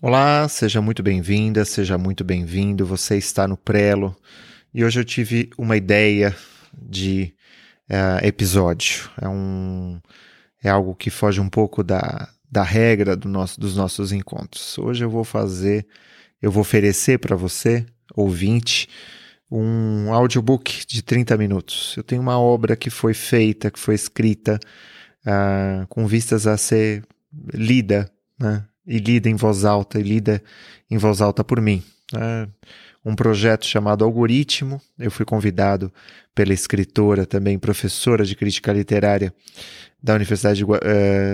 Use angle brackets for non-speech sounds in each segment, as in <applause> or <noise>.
Olá, seja muito bem-vinda, seja muito bem-vindo. Você está no Prelo e hoje eu tive uma ideia de uh, episódio. É, um, é algo que foge um pouco da, da regra do nosso, dos nossos encontros. Hoje eu vou fazer, eu vou oferecer para você, ouvinte, um audiobook de 30 minutos. Eu tenho uma obra que foi feita, que foi escrita uh, com vistas a ser lida, né? E lida em voz alta, e lida em voz alta por mim. É um projeto chamado Algoritmo. Eu fui convidado pela escritora, também professora de crítica literária da Universidade, uh,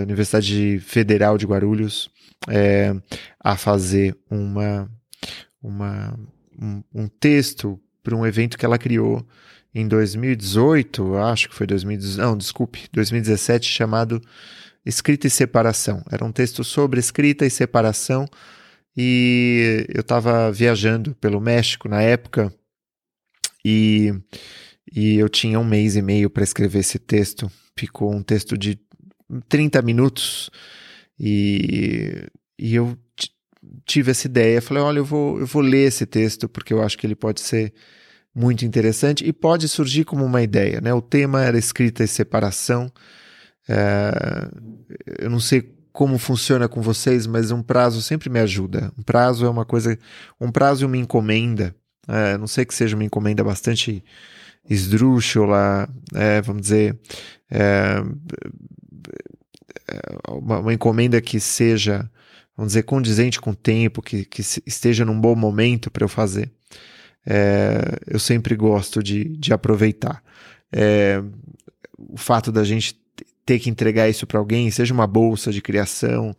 Universidade Federal de Guarulhos, é, a fazer uma, uma, um, um texto para um evento que ela criou em 2018, acho que foi 2018, não, desculpe, 2017, chamado Escrita e Separação. Era um texto sobre escrita e separação. E eu estava viajando pelo México na época e, e eu tinha um mês e meio para escrever esse texto. Ficou um texto de 30 minutos e, e eu tive essa ideia. Falei: olha, eu vou, eu vou ler esse texto porque eu acho que ele pode ser muito interessante e pode surgir como uma ideia. Né? O tema era escrita e separação. É, eu não sei como funciona com vocês, mas um prazo sempre me ajuda. Um prazo é uma coisa. Um prazo e uma encomenda. É, não sei que seja uma encomenda bastante esdrúxula, é, vamos dizer. É, é, uma, uma, encomenda que seja, vamos dizer, condizente com o tempo, que, que esteja num bom momento para eu fazer. É, eu sempre gosto de, de aproveitar. É, o fato da gente ter que entregar isso para alguém, seja uma bolsa de criação,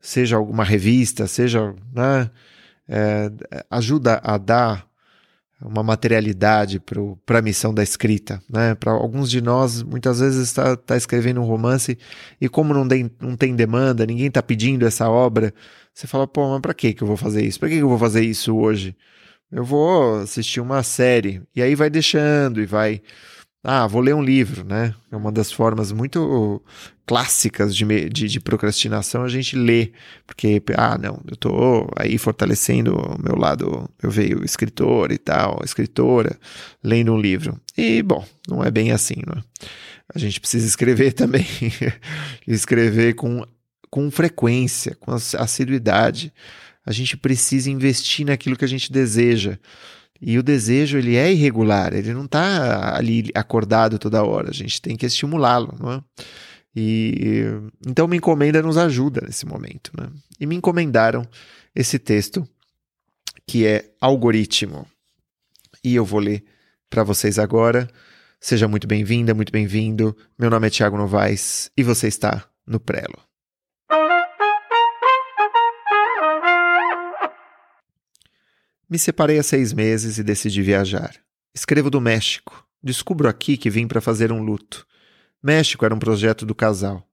seja alguma revista, seja. Né, é, ajuda a dar uma materialidade para a missão da escrita. Né? Para alguns de nós, muitas vezes está tá escrevendo um romance e, como não, tem, não tem demanda, ninguém está pedindo essa obra, você fala: pô, mas para que eu vou fazer isso? Para que eu vou fazer isso hoje? Eu vou assistir uma série. E aí vai deixando e vai ah, vou ler um livro, né? É uma das formas muito clássicas de, de, de, procrastinação a gente lê, porque, ah, não, eu tô aí fortalecendo o meu lado, eu veio escritor e tal, escritora, lendo um livro. E, bom, não é bem assim, não é? A gente precisa escrever <laughs> também, escrever com, com frequência, com assiduidade. A gente precisa investir naquilo que a gente deseja. E o desejo ele é irregular, ele não está ali acordado toda hora. A gente tem que estimulá-lo, não é? E então uma encomenda nos ajuda nesse momento, né? E me encomendaram esse texto que é algoritmo. E eu vou ler para vocês agora. Seja muito bem-vinda, muito bem-vindo. Meu nome é Tiago Novaes e você está no Prelo. Me separei há seis meses e decidi viajar. Escrevo do México. Descubro aqui que vim para fazer um luto. México era um projeto do casal.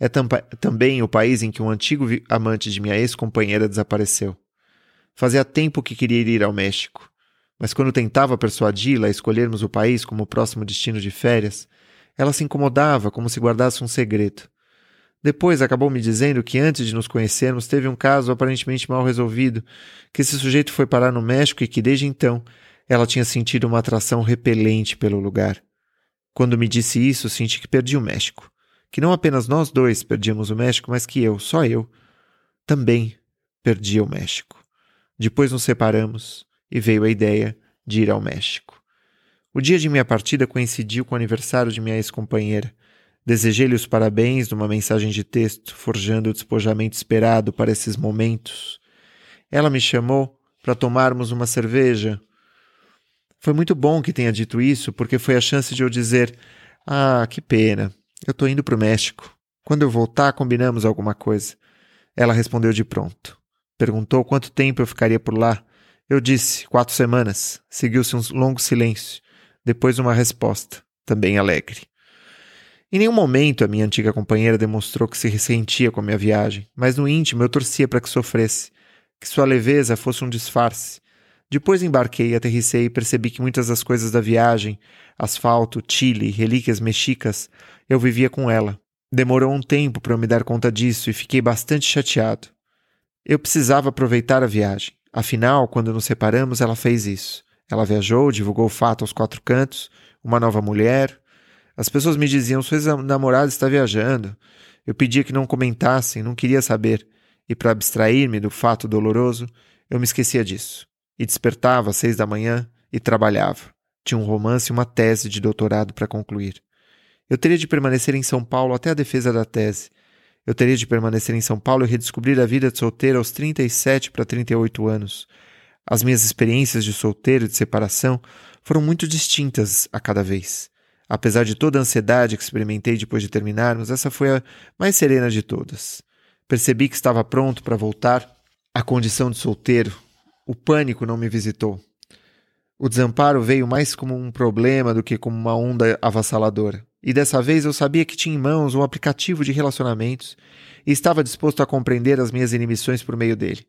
É também o país em que um antigo amante de minha ex-companheira desapareceu. Fazia tempo que queria ir ao México, mas quando tentava persuadi-la a escolhermos o país como próximo destino de férias, ela se incomodava como se guardasse um segredo. Depois acabou me dizendo que antes de nos conhecermos teve um caso aparentemente mal resolvido, que esse sujeito foi parar no México e que desde então ela tinha sentido uma atração repelente pelo lugar. Quando me disse isso, senti que perdi o México. Que não apenas nós dois perdíamos o México, mas que eu, só eu, também perdia o México. Depois nos separamos e veio a ideia de ir ao México. O dia de minha partida coincidiu com o aniversário de minha ex-companheira. Desejei-lhe os parabéns numa mensagem de texto, forjando o despojamento esperado para esses momentos. Ela me chamou para tomarmos uma cerveja. Foi muito bom que tenha dito isso, porque foi a chance de eu dizer: Ah, que pena, eu estou indo para o México. Quando eu voltar, combinamos alguma coisa. Ela respondeu de pronto. Perguntou quanto tempo eu ficaria por lá. Eu disse: quatro semanas. Seguiu-se um longo silêncio. Depois, uma resposta, também alegre. Em nenhum momento a minha antiga companheira demonstrou que se ressentia com a minha viagem, mas no íntimo eu torcia para que sofresse, que sua leveza fosse um disfarce. Depois embarquei aterrissei e percebi que muitas das coisas da viagem, asfalto, Chile, relíquias mexicas, eu vivia com ela. Demorou um tempo para eu me dar conta disso e fiquei bastante chateado. Eu precisava aproveitar a viagem. Afinal, quando nos separamos, ela fez isso. Ela viajou, divulgou o fato aos quatro cantos, uma nova mulher. As pessoas me diziam: sua namorada está viajando. Eu pedia que não comentassem, não queria saber. E para abstrair-me do fato doloroso, eu me esquecia disso. E despertava às seis da manhã e trabalhava. Tinha um romance e uma tese de doutorado para concluir. Eu teria de permanecer em São Paulo até a defesa da tese. Eu teria de permanecer em São Paulo e redescobrir a vida de solteiro aos 37 para 38 anos. As minhas experiências de solteiro e de separação foram muito distintas a cada vez. Apesar de toda a ansiedade que experimentei depois de terminarmos, essa foi a mais serena de todas. Percebi que estava pronto para voltar à condição de solteiro. O pânico não me visitou. O desamparo veio mais como um problema do que como uma onda avassaladora. E dessa vez eu sabia que tinha em mãos um aplicativo de relacionamentos e estava disposto a compreender as minhas inibições por meio dele.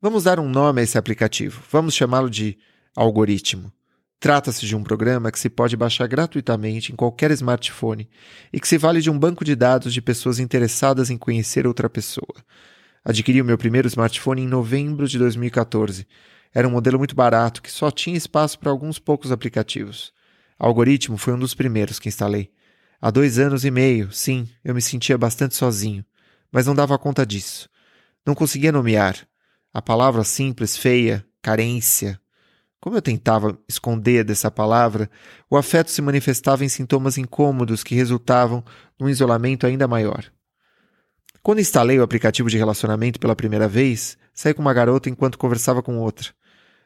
Vamos dar um nome a esse aplicativo. Vamos chamá-lo de algoritmo. Trata-se de um programa que se pode baixar gratuitamente em qualquer smartphone e que se vale de um banco de dados de pessoas interessadas em conhecer outra pessoa. Adquiri o meu primeiro smartphone em novembro de 2014. Era um modelo muito barato que só tinha espaço para alguns poucos aplicativos. Algoritmo foi um dos primeiros que instalei. Há dois anos e meio, sim, eu me sentia bastante sozinho, mas não dava conta disso. Não conseguia nomear. A palavra simples, feia, carência. Como eu tentava esconder dessa palavra, o afeto se manifestava em sintomas incômodos que resultavam num isolamento ainda maior. Quando instalei o aplicativo de relacionamento pela primeira vez, saí com uma garota enquanto conversava com outra.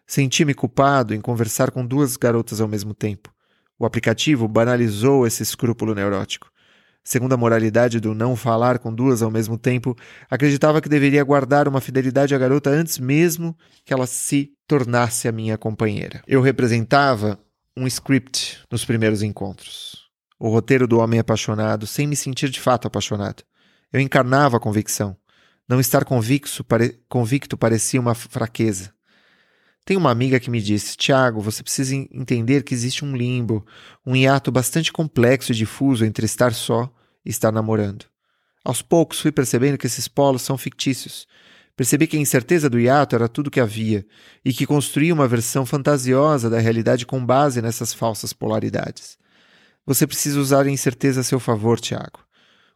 Senti-me culpado em conversar com duas garotas ao mesmo tempo. O aplicativo banalizou esse escrúpulo neurótico. Segundo a moralidade do não falar com duas ao mesmo tempo, acreditava que deveria guardar uma fidelidade à garota antes mesmo que ela se tornasse a minha companheira. Eu representava um script nos primeiros encontros. O roteiro do homem apaixonado, sem me sentir de fato apaixonado. Eu encarnava a convicção. Não estar convicto, pare... convicto parecia uma fraqueza. Tem uma amiga que me disse: Tiago, você precisa entender que existe um limbo, um hiato bastante complexo e difuso entre estar só estar namorando. Aos poucos fui percebendo que esses polos são fictícios. Percebi que a incerteza do hiato era tudo que havia e que construía uma versão fantasiosa da realidade com base nessas falsas polaridades. Você precisa usar a incerteza a seu favor, Tiago.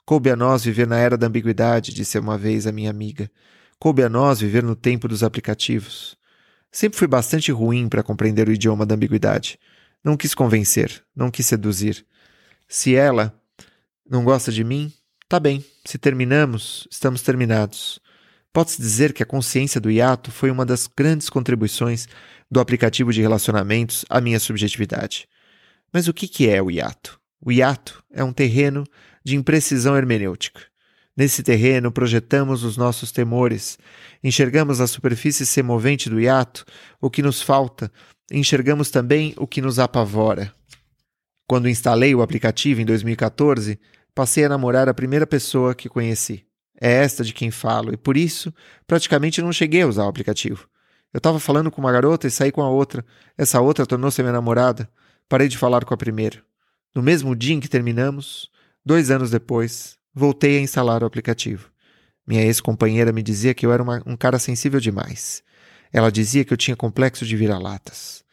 Coube a nós viver na era da ambiguidade, disse uma vez a minha amiga. Coube a nós viver no tempo dos aplicativos. Sempre fui bastante ruim para compreender o idioma da ambiguidade. Não quis convencer, não quis seduzir. Se ela não gosta de mim, tá bem. Se terminamos, estamos terminados. Pode-se dizer que a consciência do hiato foi uma das grandes contribuições do aplicativo de relacionamentos à minha subjetividade. Mas o que é o hiato? O hiato é um terreno de imprecisão hermenêutica. Nesse terreno projetamos os nossos temores, enxergamos a superfície semovente do hiato, o que nos falta, enxergamos também o que nos apavora. Quando instalei o aplicativo em 2014, passei a namorar a primeira pessoa que conheci. É esta de quem falo, e por isso praticamente não cheguei a usar o aplicativo. Eu estava falando com uma garota e saí com a outra. Essa outra tornou-se minha namorada. Parei de falar com a primeira. No mesmo dia em que terminamos, dois anos depois, Voltei a instalar o aplicativo. Minha ex-companheira me dizia que eu era uma, um cara sensível demais. Ela dizia que eu tinha complexo de vira-latas.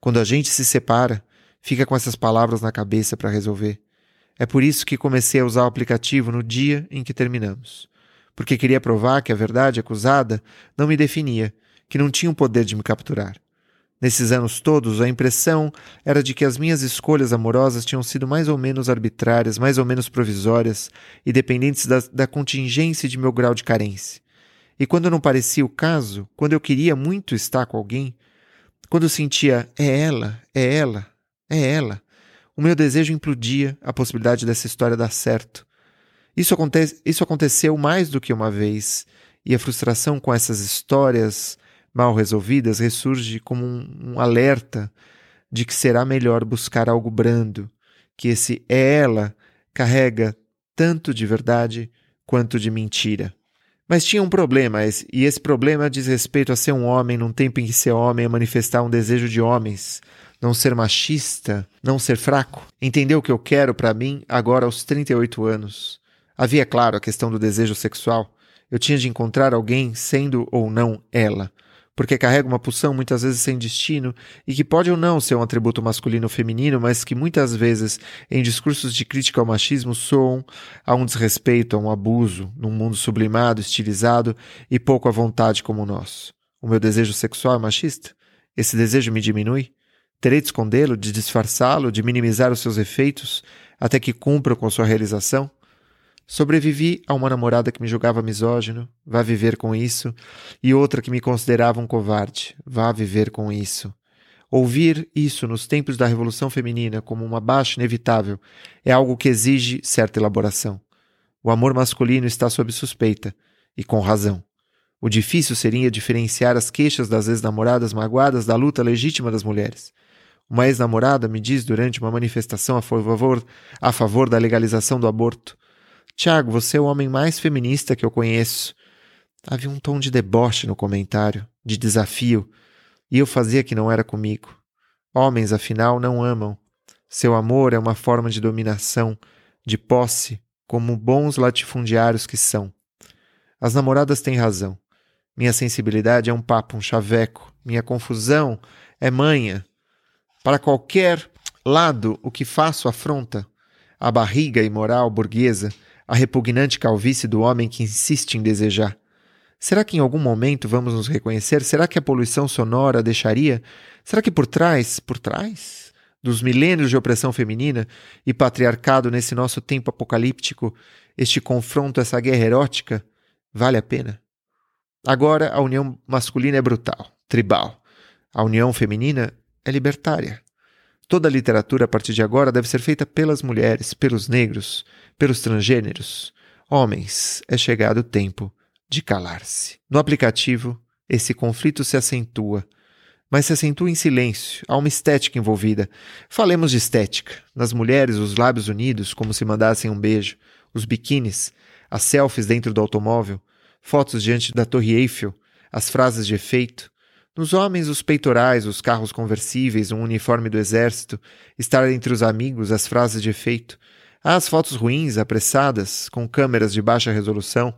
Quando a gente se separa, fica com essas palavras na cabeça para resolver. É por isso que comecei a usar o aplicativo no dia em que terminamos. Porque queria provar que a verdade acusada não me definia, que não tinha o poder de me capturar. Nesses anos todos, a impressão era de que as minhas escolhas amorosas tinham sido mais ou menos arbitrárias, mais ou menos provisórias e dependentes da, da contingência de meu grau de carência. E quando não parecia o caso, quando eu queria muito estar com alguém, quando sentia é ela, é ela, é ela, o meu desejo implodia a possibilidade dessa história dar certo. Isso, aconte isso aconteceu mais do que uma vez, e a frustração com essas histórias mal resolvidas ressurge como um, um alerta de que será melhor buscar algo brando, que esse é ela carrega tanto de verdade quanto de mentira. Mas tinha um problema, e esse problema diz respeito a ser um homem num tempo em que ser homem é manifestar um desejo de homens, não ser machista, não ser fraco. Entender o que eu quero para mim agora aos 38 anos. Havia, claro, a questão do desejo sexual, Eu tinha de encontrar alguém, sendo ou não ela, porque carrega uma pulsão muitas vezes sem destino e que pode ou não ser um atributo masculino ou feminino, mas que muitas vezes, em discursos de crítica ao machismo, soam a um desrespeito, a um abuso, num mundo sublimado, estilizado e pouco à vontade como o nosso. O meu desejo sexual é machista? Esse desejo me diminui? Terei de escondê-lo, de disfarçá-lo, de minimizar os seus efeitos até que cumpra com sua realização? Sobrevivi a uma namorada que me julgava misógino, vá viver com isso, e outra que me considerava um covarde, vá viver com isso. Ouvir isso nos tempos da Revolução Feminina como uma baixa inevitável é algo que exige certa elaboração. O amor masculino está sob suspeita, e com razão. O difícil seria diferenciar as queixas das ex-namoradas magoadas da luta legítima das mulheres. Uma ex-namorada me diz durante uma manifestação a favor, a favor da legalização do aborto Tiago, você é o homem mais feminista que eu conheço. Havia um tom de deboche no comentário, de desafio, e eu fazia que não era comigo. Homens, afinal, não amam. Seu amor é uma forma de dominação, de posse, como bons latifundiários que são. As namoradas têm razão. Minha sensibilidade é um papo, um chaveco. Minha confusão é manha. Para qualquer lado, o que faço afronta a barriga imoral burguesa a repugnante calvície do homem que insiste em desejar. Será que em algum momento vamos nos reconhecer? Será que a poluição sonora deixaria? Será que por trás, por trás dos milênios de opressão feminina e patriarcado nesse nosso tempo apocalíptico, este confronto, essa guerra erótica, vale a pena? Agora a união masculina é brutal, tribal. A união feminina é libertária. Toda a literatura a partir de agora deve ser feita pelas mulheres, pelos negros, pelos transgêneros. Homens, é chegado o tempo de calar-se. No aplicativo, esse conflito se acentua, mas se acentua em silêncio. Há uma estética envolvida. Falemos de estética. Nas mulheres, os lábios unidos, como se mandassem um beijo, os biquínis, as selfies dentro do automóvel, fotos diante da Torre Eiffel, as frases de efeito, nos homens, os peitorais, os carros conversíveis, um uniforme do exército, estar entre os amigos, as frases de efeito. Há as fotos ruins, apressadas, com câmeras de baixa resolução,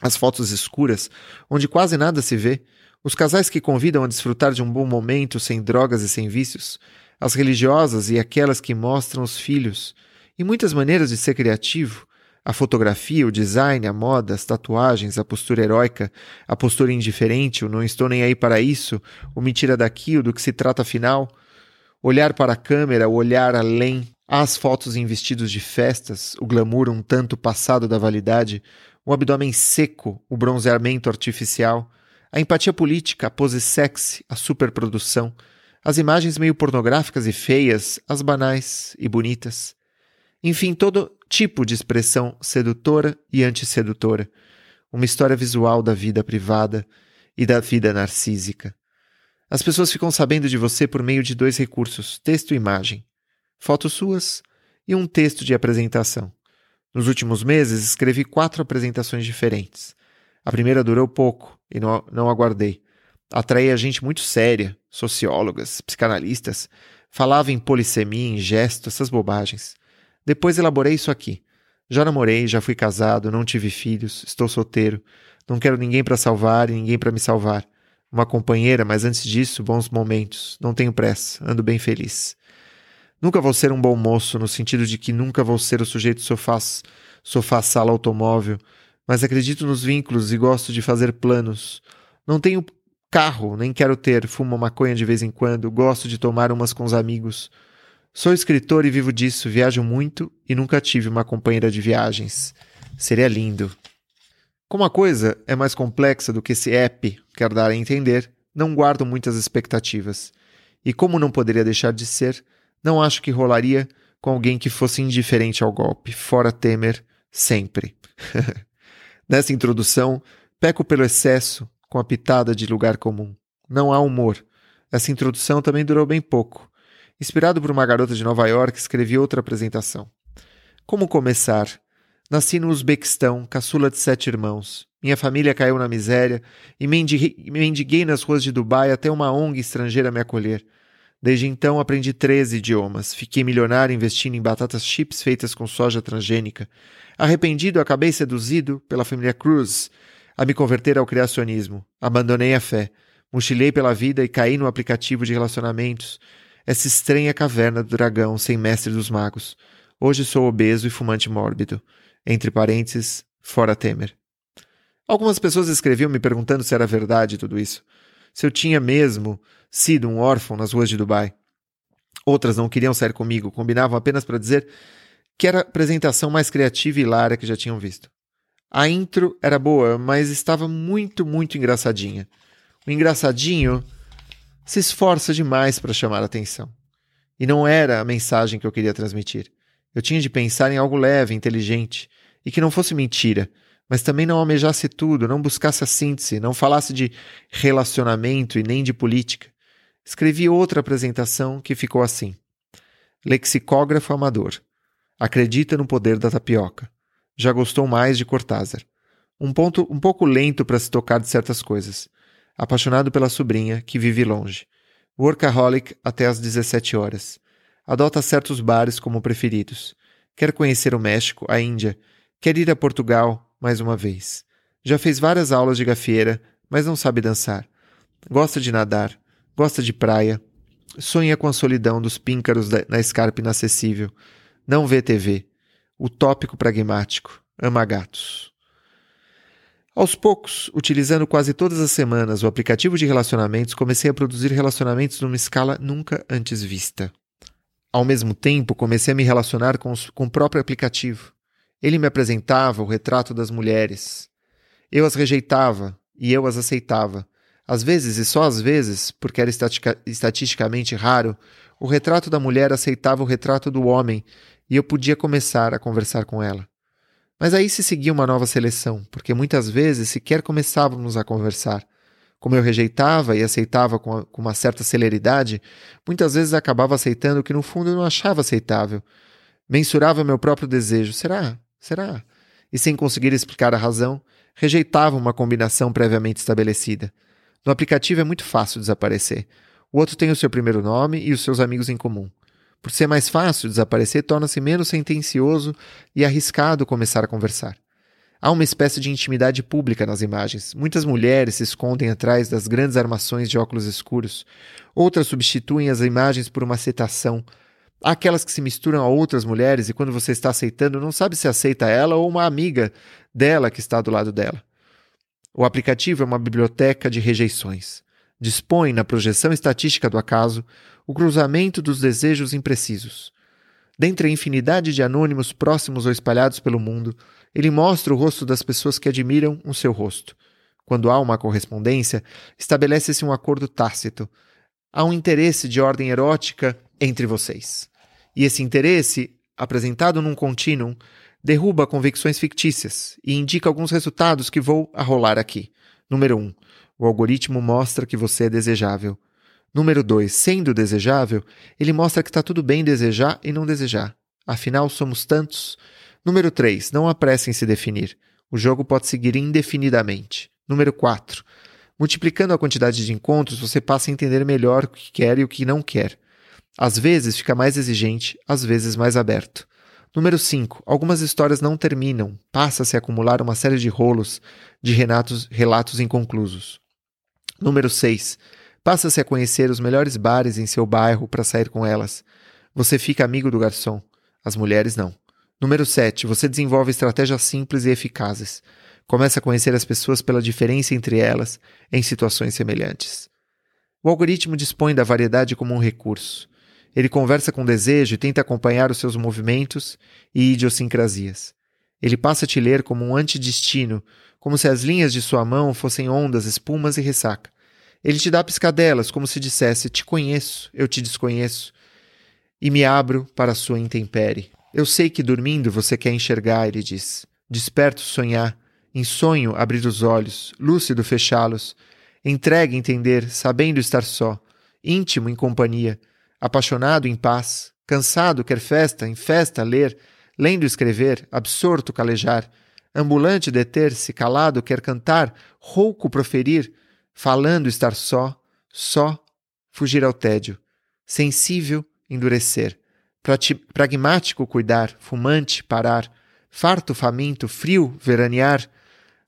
as fotos escuras, onde quase nada se vê, os casais que convidam a desfrutar de um bom momento sem drogas e sem vícios, as religiosas e aquelas que mostram os filhos, e muitas maneiras de ser criativo, a fotografia, o design, a moda, as tatuagens, a postura heróica, a postura indiferente, o não estou nem aí para isso, o me tira daqui, o do que se trata afinal, olhar para a câmera, o olhar além, as fotos em vestidos de festas, o glamour um tanto passado da validade, o abdômen seco, o bronzeamento artificial, a empatia política, a pose sexy, a superprodução, as imagens meio pornográficas e feias, as banais e bonitas. Enfim, todo tipo de expressão sedutora e antissedutora, uma história visual da vida privada e da vida narcísica. As pessoas ficam sabendo de você por meio de dois recursos: texto e imagem, fotos suas e um texto de apresentação. Nos últimos meses, escrevi quatro apresentações diferentes. A primeira durou pouco e não, não aguardei. Atraía gente muito séria, sociólogas, psicanalistas, falava em polissemia, em gesto, essas bobagens. Depois elaborei isso aqui. Já namorei, já fui casado, não tive filhos, estou solteiro. Não quero ninguém para salvar e ninguém para me salvar. Uma companheira, mas antes disso, bons momentos. Não tenho pressa, ando bem feliz. Nunca vou ser um bom moço, no sentido de que nunca vou ser o sujeito sofá, sofá sala automóvel, mas acredito nos vínculos e gosto de fazer planos. Não tenho carro, nem quero ter, fumo maconha de vez em quando, gosto de tomar umas com os amigos. Sou escritor e vivo disso, viajo muito e nunca tive uma companheira de viagens. Seria lindo. Como a coisa é mais complexa do que esse app quer dar a entender, não guardo muitas expectativas. E como não poderia deixar de ser, não acho que rolaria com alguém que fosse indiferente ao golpe, fora Temer, sempre. <laughs> Nessa introdução, peco pelo excesso com a pitada de lugar comum. Não há humor. Essa introdução também durou bem pouco. Inspirado por uma garota de Nova York, escrevi outra apresentação. Como começar? Nasci no Uzbequistão, caçula de sete irmãos. Minha família caiu na miséria e mendiguei nas ruas de Dubai até uma ONG estrangeira me acolher. Desde então aprendi 13 idiomas. Fiquei milionário investindo em batatas chips feitas com soja transgênica. Arrependido, acabei seduzido pela família Cruz a me converter ao criacionismo. Abandonei a fé, mochilei pela vida e caí no aplicativo de relacionamentos, essa estranha caverna do dragão sem mestre dos magos. Hoje sou obeso e fumante mórbido. Entre parênteses, fora Temer. Algumas pessoas escreviam me perguntando se era verdade tudo isso. Se eu tinha mesmo sido um órfão nas ruas de Dubai. Outras não queriam sair comigo, combinavam apenas para dizer que era a apresentação mais criativa e hilária que já tinham visto. A intro era boa, mas estava muito, muito engraçadinha. O engraçadinho se esforça demais para chamar atenção. E não era a mensagem que eu queria transmitir. Eu tinha de pensar em algo leve, inteligente, e que não fosse mentira, mas também não almejasse tudo, não buscasse a síntese, não falasse de relacionamento e nem de política. Escrevi outra apresentação que ficou assim: Lexicógrafo amador. Acredita no poder da tapioca. Já gostou mais de Cortázar. Um ponto um pouco lento para se tocar de certas coisas. Apaixonado pela sobrinha, que vive longe. Workaholic até às 17 horas. Adota certos bares como preferidos. Quer conhecer o México, a Índia. Quer ir a Portugal, mais uma vez. Já fez várias aulas de gafieira, mas não sabe dançar. Gosta de nadar. Gosta de praia. Sonha com a solidão dos píncaros na escarpa inacessível não vê TV. Utópico pragmático. Ama gatos. Aos poucos, utilizando quase todas as semanas o aplicativo de relacionamentos, comecei a produzir relacionamentos numa escala nunca antes vista. Ao mesmo tempo, comecei a me relacionar com, os, com o próprio aplicativo. Ele me apresentava o retrato das mulheres. Eu as rejeitava e eu as aceitava. Às vezes, e só às vezes, porque era estatisticamente raro, o retrato da mulher aceitava o retrato do homem e eu podia começar a conversar com ela. Mas aí se seguia uma nova seleção, porque muitas vezes sequer começávamos a conversar. Como eu rejeitava e aceitava com, uma certa celeridade, muitas vezes acabava aceitando o que no fundo não achava aceitável. Mensurava meu próprio desejo. Será? Será? E sem conseguir explicar a razão, rejeitava uma combinação previamente estabelecida. No aplicativo é muito fácil desaparecer. O outro tem o seu primeiro nome e os seus amigos em comum. Por ser mais fácil desaparecer, torna-se menos sentencioso e arriscado começar a conversar. Há uma espécie de intimidade pública nas imagens. Muitas mulheres se escondem atrás das grandes armações de óculos escuros. Outras substituem as imagens por uma aceitação. Há aquelas que se misturam a outras mulheres e quando você está aceitando, não sabe se aceita ela ou uma amiga dela que está do lado dela. O aplicativo é uma biblioteca de rejeições. Dispõe, na projeção estatística do acaso, o cruzamento dos desejos imprecisos. Dentre a infinidade de anônimos próximos ou espalhados pelo mundo, ele mostra o rosto das pessoas que admiram o seu rosto. Quando há uma correspondência, estabelece-se um acordo tácito. Há um interesse de ordem erótica entre vocês. E esse interesse, apresentado num contínuo, derruba convicções fictícias e indica alguns resultados que vou arrolar aqui. Número 1. Um, o algoritmo mostra que você é desejável. Número 2. Sendo desejável, ele mostra que está tudo bem desejar e não desejar. Afinal, somos tantos. Número 3. Não apresse em se definir. O jogo pode seguir indefinidamente. Número 4. Multiplicando a quantidade de encontros, você passa a entender melhor o que quer e o que não quer. Às vezes fica mais exigente, às vezes mais aberto. Número 5. Algumas histórias não terminam, passa-se a acumular uma série de rolos, de relatos, relatos inconclusos. Número 6. Passa-se a conhecer os melhores bares em seu bairro para sair com elas. Você fica amigo do garçom. As mulheres não. Número 7. Você desenvolve estratégias simples e eficazes. Começa a conhecer as pessoas pela diferença entre elas em situações semelhantes. O algoritmo dispõe da variedade como um recurso. Ele conversa com desejo e tenta acompanhar os seus movimentos e idiosincrasias. Ele passa a te ler como um antidestino, como se as linhas de sua mão fossem ondas, espumas e ressaca. Ele te dá piscadelas, como se dissesse: Te conheço, eu te desconheço, e me abro para a sua intempérie. Eu sei que dormindo você quer enxergar, ele diz. Desperto sonhar, em sonho abrir os olhos, lúcido fechá-los, entregue entender, sabendo estar só, íntimo em companhia, apaixonado em paz, cansado quer festa, em festa ler, lendo escrever, absorto calejar, ambulante deter-se, calado quer cantar, rouco proferir, falando estar só, só fugir ao tédio, sensível endurecer, pragmático cuidar, fumante parar, farto faminto, frio veranear,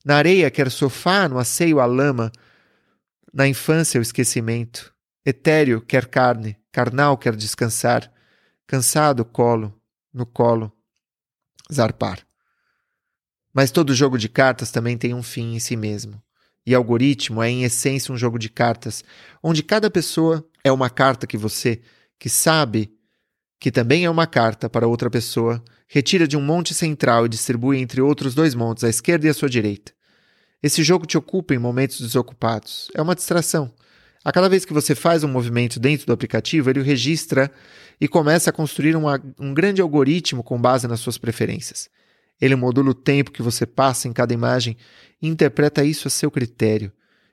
Na areia quer sofá, no asseio a lama. Na infância o esquecimento. Etéreo quer carne, carnal quer descansar. Cansado, colo, no colo, zarpar. Mas todo jogo de cartas também tem um fim em si mesmo. E algoritmo é, em essência, um jogo de cartas, onde cada pessoa é uma carta que você, que sabe que também é uma carta para outra pessoa, retira de um monte central e distribui entre outros dois montes, à esquerda e à sua direita. Esse jogo te ocupa em momentos desocupados. É uma distração. A cada vez que você faz um movimento dentro do aplicativo, ele o registra e começa a construir uma, um grande algoritmo com base nas suas preferências. Ele modula o tempo que você passa em cada imagem e interpreta isso a seu critério.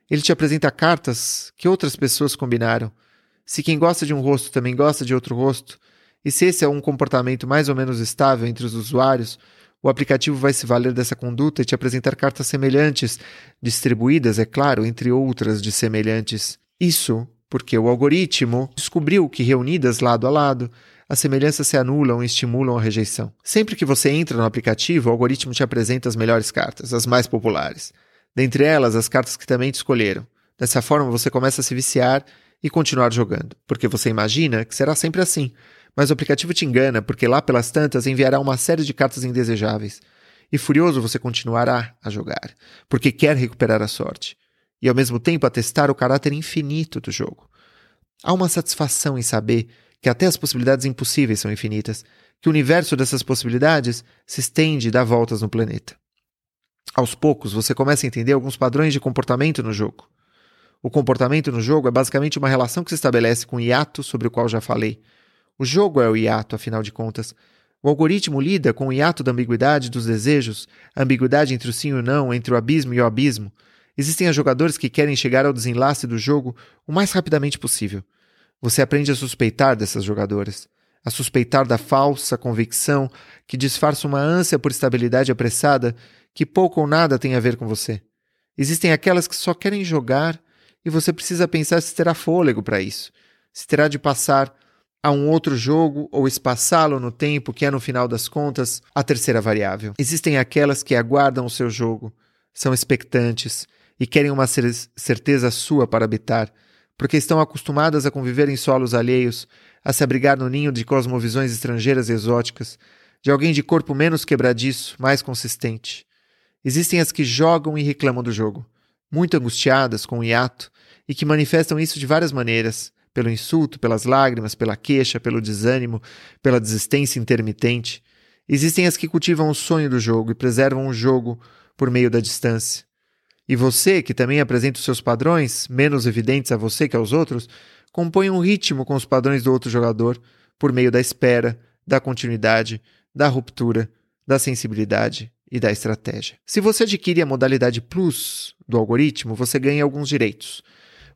Ele te apresenta cartas que outras pessoas combinaram. Se quem gosta de um rosto também gosta de outro rosto, e se esse é um comportamento mais ou menos estável entre os usuários, o aplicativo vai se valer dessa conduta e te apresentar cartas semelhantes, distribuídas, é claro, entre outras de semelhantes. Isso porque o algoritmo descobriu que reunidas lado a lado, as semelhanças se anulam e estimulam a rejeição. Sempre que você entra no aplicativo, o algoritmo te apresenta as melhores cartas, as mais populares. Dentre elas, as cartas que também te escolheram. Dessa forma, você começa a se viciar e continuar jogando, porque você imagina que será sempre assim. Mas o aplicativo te engana, porque lá pelas tantas enviará uma série de cartas indesejáveis. E furioso você continuará a jogar, porque quer recuperar a sorte. E ao mesmo tempo atestar o caráter infinito do jogo. Há uma satisfação em saber que até as possibilidades impossíveis são infinitas, que o universo dessas possibilidades se estende e dá voltas no planeta. Aos poucos, você começa a entender alguns padrões de comportamento no jogo. O comportamento no jogo é basicamente uma relação que se estabelece com o hiato sobre o qual já falei. O jogo é o hiato, afinal de contas. O algoritmo lida com o hiato da ambiguidade dos desejos, a ambiguidade entre o sim e o não, entre o abismo e o abismo. Existem jogadores que querem chegar ao desenlace do jogo o mais rapidamente possível. Você aprende a suspeitar dessas jogadoras, a suspeitar da falsa convicção que disfarça uma ânsia por estabilidade apressada que pouco ou nada tem a ver com você. Existem aquelas que só querem jogar e você precisa pensar se terá fôlego para isso, se terá de passar a um outro jogo ou espaçá-lo no tempo, que é no final das contas a terceira variável. Existem aquelas que aguardam o seu jogo, são expectantes e querem uma certeza sua para habitar, porque estão acostumadas a conviver em solos alheios, a se abrigar no ninho de cosmovisões estrangeiras e exóticas, de alguém de corpo menos quebradiço, mais consistente. Existem as que jogam e reclamam do jogo, muito angustiadas com o hiato, e que manifestam isso de várias maneiras, pelo insulto, pelas lágrimas, pela queixa, pelo desânimo, pela desistência intermitente. Existem as que cultivam o sonho do jogo e preservam o jogo por meio da distância. E você, que também apresenta os seus padrões, menos evidentes a você que aos outros, compõe um ritmo com os padrões do outro jogador por meio da espera, da continuidade, da ruptura, da sensibilidade e da estratégia. Se você adquire a modalidade Plus do algoritmo, você ganha alguns direitos.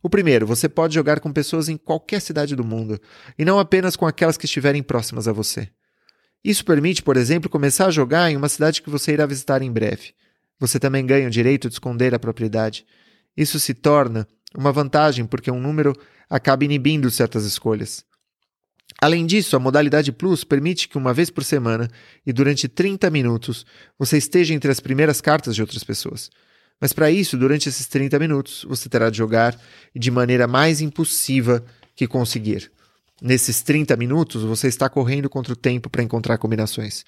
O primeiro, você pode jogar com pessoas em qualquer cidade do mundo, e não apenas com aquelas que estiverem próximas a você. Isso permite, por exemplo, começar a jogar em uma cidade que você irá visitar em breve. Você também ganha o direito de esconder a propriedade. Isso se torna uma vantagem porque um número acaba inibindo certas escolhas. Além disso, a modalidade Plus permite que uma vez por semana e durante 30 minutos você esteja entre as primeiras cartas de outras pessoas. Mas para isso, durante esses 30 minutos, você terá de jogar de maneira mais impulsiva que conseguir. Nesses 30 minutos, você está correndo contra o tempo para encontrar combinações.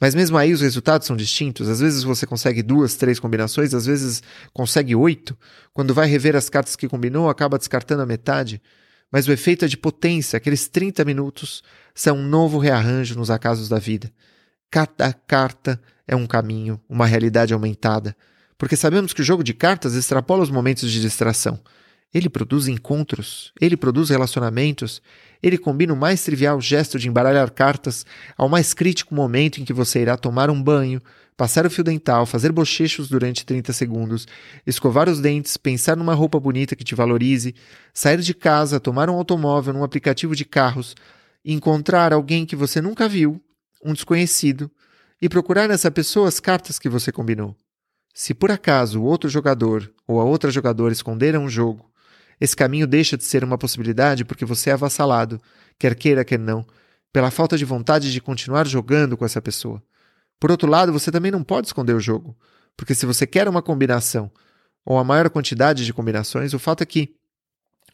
Mas mesmo aí os resultados são distintos. Às vezes você consegue duas, três combinações, às vezes consegue oito. Quando vai rever as cartas que combinou, acaba descartando a metade. Mas o efeito é de potência. Aqueles 30 minutos são um novo rearranjo nos acasos da vida. Cada carta é um caminho, uma realidade aumentada. Porque sabemos que o jogo de cartas extrapola os momentos de distração. Ele produz encontros, ele produz relacionamentos, ele combina o mais trivial gesto de embaralhar cartas ao mais crítico momento em que você irá tomar um banho, passar o fio dental, fazer bochechos durante 30 segundos, escovar os dentes, pensar numa roupa bonita que te valorize, sair de casa, tomar um automóvel num aplicativo de carros, encontrar alguém que você nunca viu, um desconhecido, e procurar nessa pessoa as cartas que você combinou. Se por acaso o outro jogador ou a outra jogadora esconderam um jogo, esse caminho deixa de ser uma possibilidade porque você é avassalado, quer queira, quer não, pela falta de vontade de continuar jogando com essa pessoa. Por outro lado, você também não pode esconder o jogo, Porque se você quer uma combinação ou a maior quantidade de combinações, o fato é que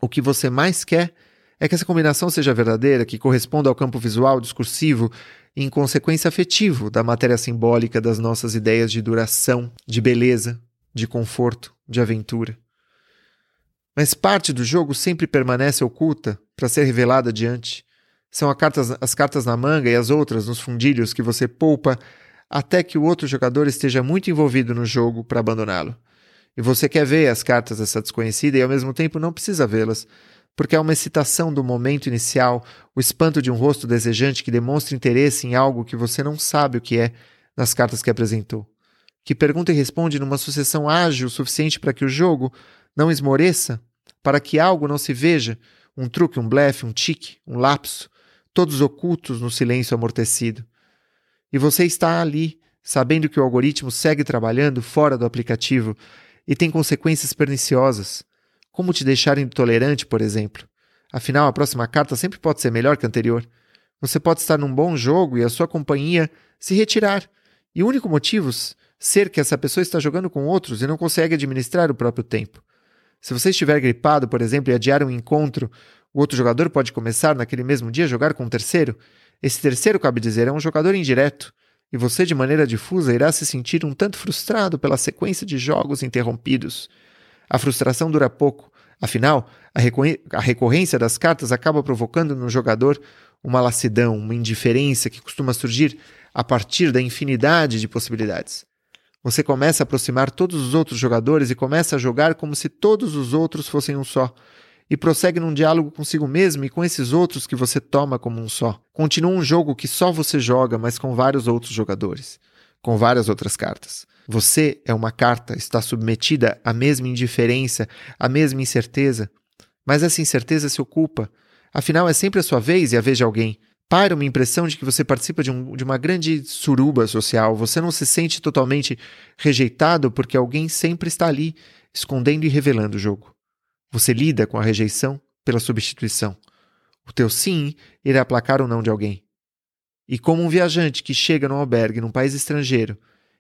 o que você mais quer é que essa combinação seja verdadeira, que corresponda ao campo visual, discursivo e, em consequência, afetivo da matéria simbólica das nossas ideias de duração, de beleza, de conforto, de aventura. Mas parte do jogo sempre permanece oculta para ser revelada adiante. São cartas, as cartas na manga e as outras nos fundilhos que você poupa até que o outro jogador esteja muito envolvido no jogo para abandoná-lo. E você quer ver as cartas dessa desconhecida e ao mesmo tempo não precisa vê-las, porque há uma excitação do momento inicial, o espanto de um rosto desejante que demonstra interesse em algo que você não sabe o que é nas cartas que apresentou, que pergunta e responde numa sucessão ágil o suficiente para que o jogo não esmoreça, para que algo não se veja, um truque, um blefe, um tique, um lapso, todos ocultos no silêncio amortecido. E você está ali, sabendo que o algoritmo segue trabalhando fora do aplicativo e tem consequências perniciosas como te deixar intolerante, por exemplo? Afinal, a próxima carta sempre pode ser melhor que a anterior. Você pode estar num bom jogo e a sua companhia se retirar. E o único motivo ser que essa pessoa está jogando com outros e não consegue administrar o próprio tempo. Se você estiver gripado, por exemplo, e adiar um encontro, o outro jogador pode começar naquele mesmo dia a jogar com um terceiro. Esse terceiro, cabe dizer, é um jogador indireto, e você, de maneira difusa, irá se sentir um tanto frustrado pela sequência de jogos interrompidos. A frustração dura pouco, afinal, a, a recorrência das cartas acaba provocando no jogador uma lassidão, uma indiferença que costuma surgir a partir da infinidade de possibilidades. Você começa a aproximar todos os outros jogadores e começa a jogar como se todos os outros fossem um só, e prossegue num diálogo consigo mesmo e com esses outros que você toma como um só. Continua um jogo que só você joga, mas com vários outros jogadores, com várias outras cartas. Você é uma carta, está submetida à mesma indiferença, à mesma incerteza. Mas essa incerteza se ocupa. Afinal, é sempre a sua vez e a vez de alguém. Paira uma impressão de que você participa de, um, de uma grande suruba social. Você não se sente totalmente rejeitado porque alguém sempre está ali, escondendo e revelando o jogo. Você lida com a rejeição pela substituição. O teu sim irá aplacar o não de alguém. E como um viajante que chega num albergue num país estrangeiro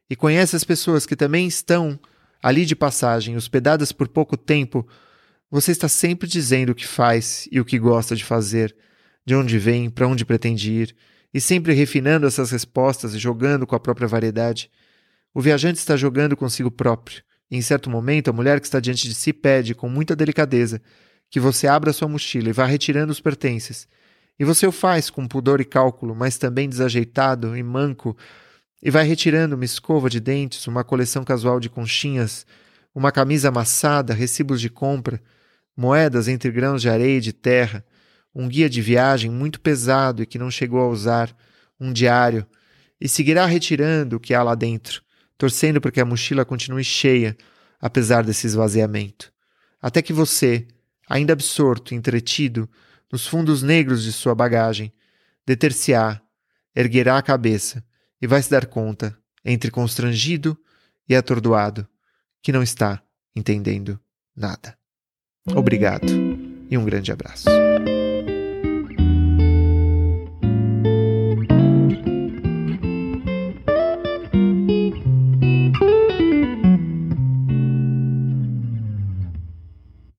e conhece as pessoas que também estão ali de passagem, hospedadas por pouco tempo, você está sempre dizendo o que faz e o que gosta de fazer, de onde vem, para onde pretende ir, e sempre refinando essas respostas e jogando com a própria variedade. O viajante está jogando consigo próprio, e em certo momento a mulher que está diante de si pede, com muita delicadeza, que você abra sua mochila e vá retirando os pertences. E você o faz com pudor e cálculo, mas também desajeitado e manco, e vai retirando uma escova de dentes, uma coleção casual de conchinhas, uma camisa amassada, recibos de compra, moedas entre grãos de areia e de terra, um guia de viagem muito pesado e que não chegou a usar, um diário, e seguirá retirando o que há lá dentro, torcendo para que a mochila continue cheia, apesar desse esvaziamento. Até que você, ainda absorto, entretido, nos fundos negros de sua bagagem, deter-se-á, erguerá a cabeça e vai se dar conta, entre constrangido e atordoado, que não está entendendo nada. Obrigado e um grande abraço.